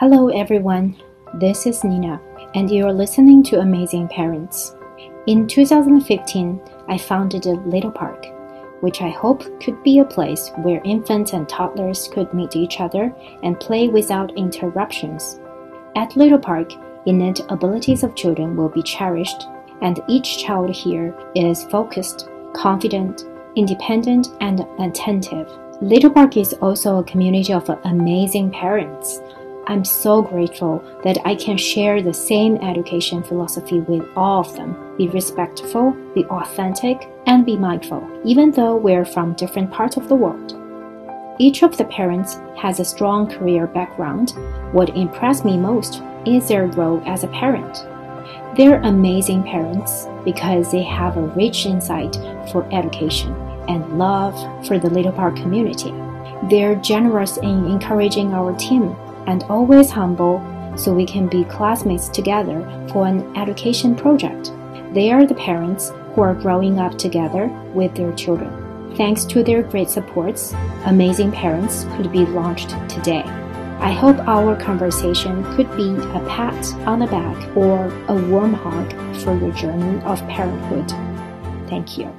Hello, everyone. This is Nina, and you're listening to Amazing Parents. In 2015, I founded a little park, which I hope could be a place where infants and toddlers could meet each other and play without interruptions. At Little Park, innate abilities of children will be cherished, and each child here is focused, confident, independent, and attentive. Little Park is also a community of amazing parents. I'm so grateful that I can share the same education philosophy with all of them. Be respectful, be authentic, and be mindful, even though we're from different parts of the world. Each of the parents has a strong career background. What impressed me most is their role as a parent. They're amazing parents because they have a rich insight for education and love for the Little Park community. They're generous in encouraging our team and always humble so we can be classmates together for an education project. They are the parents who are growing up together with their children. Thanks to their great supports, Amazing Parents could be launched today. I hope our conversation could be a pat on the back or a warm hug for your journey of parenthood. Thank you.